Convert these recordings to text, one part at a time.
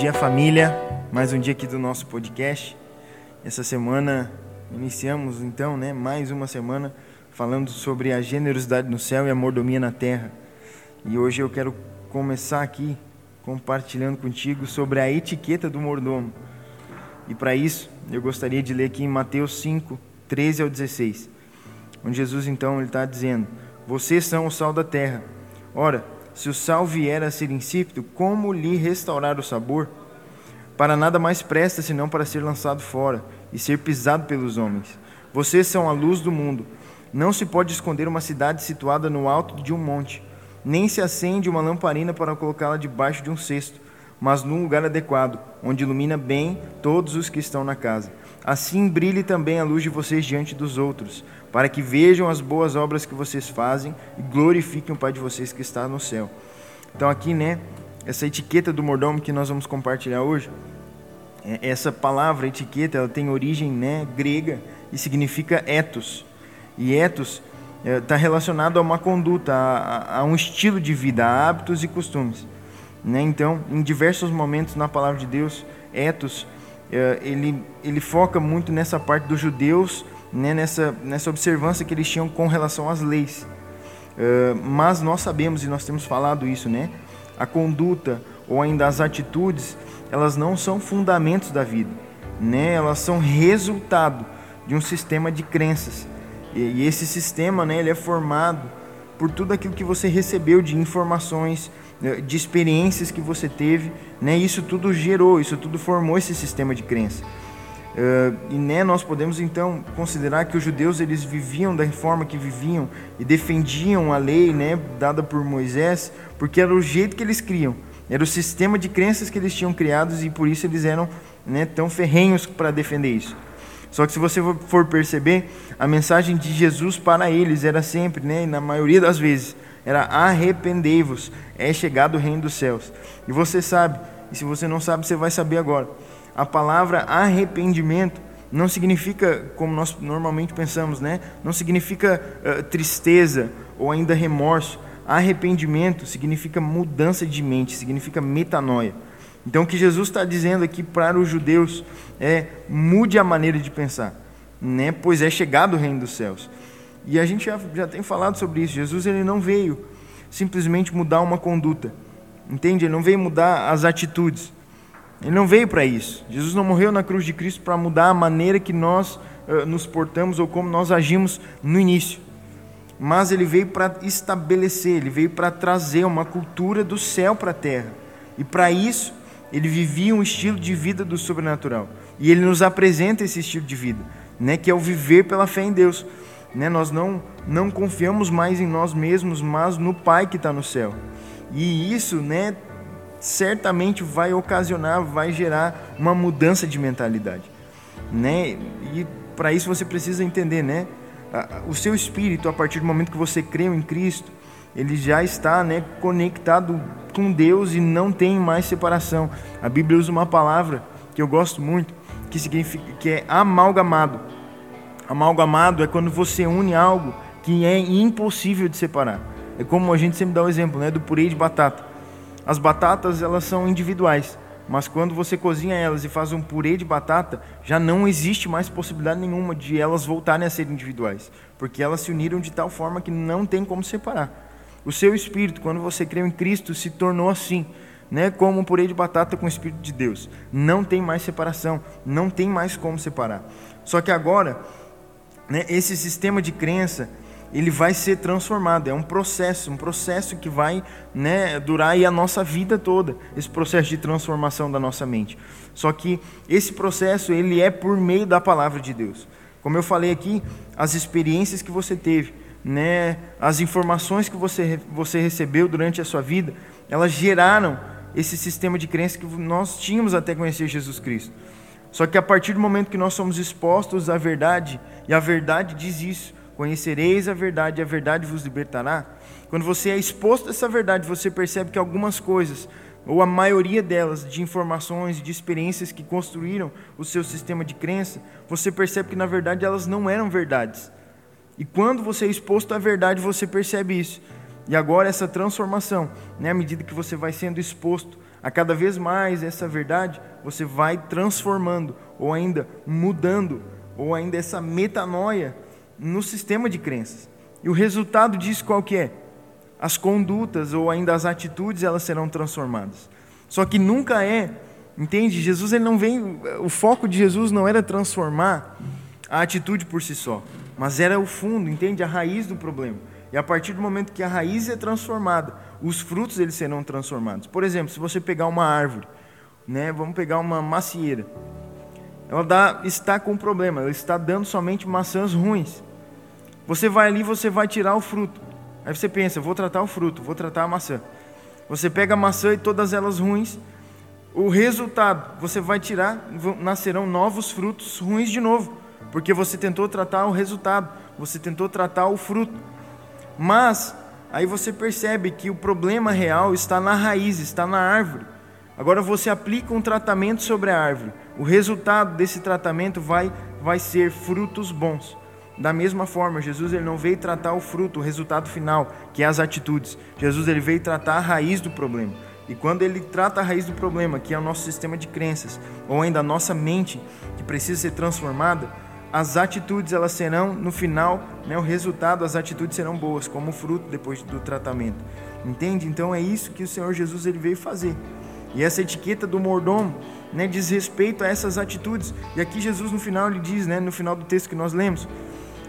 dia, família. Mais um dia aqui do nosso podcast. Essa semana iniciamos então, né, mais uma semana falando sobre a generosidade no céu e a mordomia na terra. E hoje eu quero começar aqui compartilhando contigo sobre a etiqueta do mordomo. E para isso, eu gostaria de ler aqui em Mateus 5, 13 ao 16, onde Jesus então ele está dizendo: Vocês são o sal da terra. Ora, se o sal vier a ser insípido, como lhe restaurar o sabor? Para nada mais presta senão para ser lançado fora e ser pisado pelos homens. Vocês são a luz do mundo. Não se pode esconder uma cidade situada no alto de um monte, nem se acende uma lamparina para colocá-la debaixo de um cesto, mas num lugar adequado, onde ilumina bem todos os que estão na casa. Assim brilhe também a luz de vocês diante dos outros, para que vejam as boas obras que vocês fazem e glorifiquem o Pai de vocês que está no céu. Então aqui, né, essa etiqueta do mordomo que nós vamos compartilhar hoje, essa palavra etiqueta, ela tem origem, né, grega e significa ethos. E ethos está é, relacionado a uma conduta, a, a, um estilo de vida, a hábitos e costumes. Né? Então, em diversos momentos na palavra de Deus, ethos é, ele, ele foca muito nessa parte dos judeus, né, nessa, nessa observância que eles tinham com relação às leis. Uh, mas nós sabemos, e nós temos falado isso, né? A conduta ou ainda as atitudes, elas não são fundamentos da vida, né? Elas são resultado de um sistema de crenças. E, esse sistema, né, ele é formado por tudo aquilo que você recebeu de informações, né, de experiências que você teve, né? Isso tudo gerou, isso tudo formou esse sistema de crença. Uh, e né, nós podemos então considerar que os judeus eles viviam da forma que viviam e defendiam a lei, né, dada por Moisés, porque era o jeito que eles criam, era o sistema de crenças que eles tinham criados e por isso eles eram né, tão ferrenhos para defender isso. Só que se você for perceber, a mensagem de Jesus para eles era sempre, né, na maioria das vezes, era arrependei-vos, é chegado o reino dos céus. E você sabe, e se você não sabe, você vai saber agora. A palavra arrependimento não significa, como nós normalmente pensamos, né? não significa uh, tristeza ou ainda remorso. Arrependimento significa mudança de mente, significa metanoia. Então, o que Jesus está dizendo aqui para os judeus é: mude a maneira de pensar, né? pois é chegado o reino dos céus. E a gente já, já tem falado sobre isso. Jesus ele não veio simplesmente mudar uma conduta, entende? Ele não veio mudar as atitudes. Ele não veio para isso. Jesus não morreu na cruz de Cristo para mudar a maneira que nós uh, nos portamos ou como nós agimos no início. Mas ele veio para estabelecer, ele veio para trazer uma cultura do céu para a terra. E para isso, ele vivia um estilo de vida do sobrenatural. E ele nos apresenta esse estilo de vida, né, que é o viver pela fé em Deus. Né, nós não, não confiamos mais em nós mesmos, mas no Pai que está no céu. E isso né, certamente vai ocasionar, vai gerar uma mudança de mentalidade. Né? E para isso você precisa entender, né? O seu espírito, a partir do momento que você crê em Cristo, ele já está né, conectado com Deus e não tem mais separação. A Bíblia usa uma palavra que eu gosto muito, que significa que é amalgamado. Amalgamado é quando você une algo que é impossível de separar. É como a gente sempre dá o exemplo, né, do purê de batata. As batatas elas são individuais, mas quando você cozinha elas e faz um purê de batata, já não existe mais possibilidade nenhuma de elas voltarem a ser individuais, porque elas se uniram de tal forma que não tem como separar. O seu espírito, quando você creu em Cristo, se tornou assim, né, como um purê de batata com o espírito de Deus. Não tem mais separação, não tem mais como separar. Só que agora, né, esse sistema de crença ele vai ser transformado. É um processo, um processo que vai né, durar a nossa vida toda, esse processo de transformação da nossa mente. Só que esse processo ele é por meio da palavra de Deus. Como eu falei aqui, as experiências que você teve, né, as informações que você, você recebeu durante a sua vida, elas geraram esse sistema de crença que nós tínhamos até conhecer Jesus Cristo. Só que a partir do momento que nós somos expostos à verdade, e a verdade diz isso, Conhecereis a verdade e a verdade vos libertará. Quando você é exposto a essa verdade, você percebe que algumas coisas, ou a maioria delas, de informações, de experiências que construíram o seu sistema de crença, você percebe que na verdade elas não eram verdades. E quando você é exposto à verdade, você percebe isso. E agora essa transformação, né, à medida que você vai sendo exposto a cada vez mais essa verdade você vai transformando, ou ainda mudando, ou ainda essa metanoia no sistema de crenças. E o resultado disso qual que é? As condutas ou ainda as atitudes elas serão transformadas. Só que nunca é, entende? Jesus ele não vem, o foco de Jesus não era transformar a atitude por si só, mas era o fundo, entende? A raiz do problema. E a partir do momento que a raiz é transformada, os frutos eles serão transformados. Por exemplo, se você pegar uma árvore, né, vamos pegar uma macieira, ela dá, está com um problema, ela está dando somente maçãs ruins. Você vai ali, você vai tirar o fruto. Aí você pensa, vou tratar o fruto, vou tratar a maçã. Você pega a maçã e todas elas ruins. O resultado, você vai tirar, nascerão novos frutos ruins de novo, porque você tentou tratar o resultado, você tentou tratar o fruto. Mas aí você percebe que o problema real está na raiz, está na árvore. Agora você aplica um tratamento sobre a árvore. O resultado desse tratamento vai vai ser frutos bons. Da mesma forma, Jesus ele não veio tratar o fruto, o resultado final, que é as atitudes. Jesus ele veio tratar a raiz do problema. E quando ele trata a raiz do problema, que é o nosso sistema de crenças, ou ainda a nossa mente, que precisa ser transformada, as atitudes elas serão no final, né, o resultado, as atitudes serão boas, como fruto depois do tratamento. Entende? Então é isso que o Senhor Jesus ele veio fazer. E essa etiqueta do mordomo, né, diz respeito a essas atitudes. E aqui Jesus no final ele diz, né, no final do texto que nós lemos,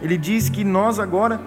ele diz que nós agora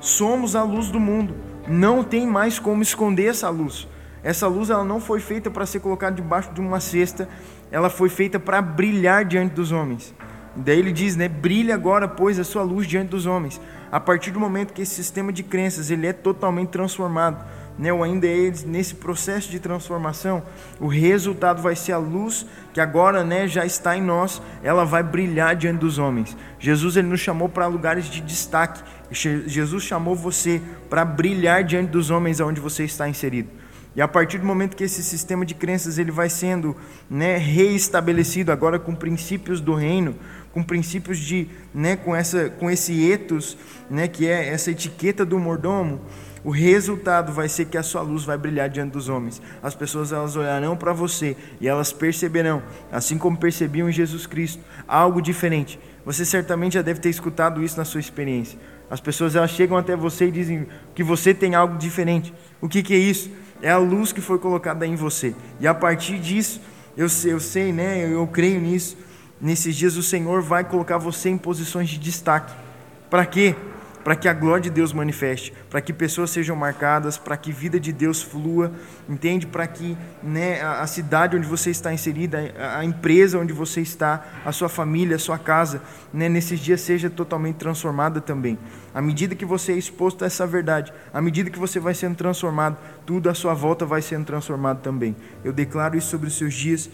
somos a luz do mundo. Não tem mais como esconder essa luz. Essa luz ela não foi feita para ser colocada debaixo de uma cesta, ela foi feita para brilhar diante dos homens. Daí ele diz, né, brilha agora, pois, a sua luz diante dos homens. A partir do momento que esse sistema de crenças ele é totalmente transformado, né, ou ainda é nesse processo de transformação, o resultado vai ser a luz que agora né, já está em nós, ela vai brilhar diante dos homens. Jesus ele nos chamou para lugares de destaque. Jesus chamou você para brilhar diante dos homens onde você está inserido. E a partir do momento que esse sistema de crenças ele vai sendo né, reestabelecido agora com princípios do reino, com princípios de, né, com essa, com esse etos, né, que é essa etiqueta do mordomo, o resultado vai ser que a sua luz vai brilhar diante dos homens. As pessoas elas olharão para você e elas perceberão, assim como percebiam em Jesus Cristo, algo diferente. Você certamente já deve ter escutado isso na sua experiência. As pessoas elas chegam até você e dizem que você tem algo diferente. O que, que é isso? É a luz que foi colocada em você. E a partir disso, eu sei, eu sei, né? Eu, eu creio nisso. Nesses dias o Senhor vai colocar você em posições de destaque. Para quê? Para que a glória de Deus manifeste, para que pessoas sejam marcadas, para que vida de Deus flua, entende? Para que né, a, cidade onde você está inserida, a, empresa onde você está, a sua família, a sua casa, né, nesses dias seja totalmente transformada também. À medida que você é exposto a essa verdade, à medida que você vai sendo transformado, tudo à sua volta vai sendo transformado também. Eu declaro isso sobre os seus dias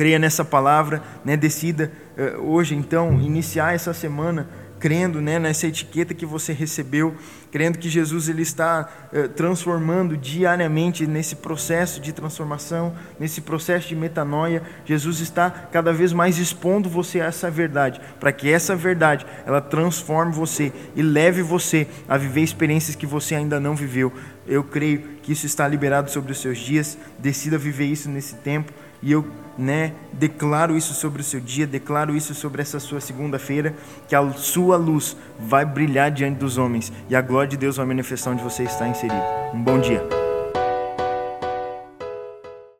creia nessa palavra, né? decida uh, hoje então iniciar essa semana crendo né, nessa etiqueta que você recebeu, crendo que Jesus ele está eh, transformando diariamente nesse processo de transformação, nesse processo de metanoia. Jesus está cada vez mais expondo você a essa verdade, para que essa verdade ela transforme você e leve você a viver experiências que você ainda não viveu. Eu creio que isso está liberado sobre os seus dias. Decida viver isso nesse tempo e eu né, declaro isso sobre o seu dia, declaro isso sobre essa sua segunda-feira, que a sua luz vai brilhar diante dos homens e a glória de Deus vai manifestar onde você está inserido. Um bom dia.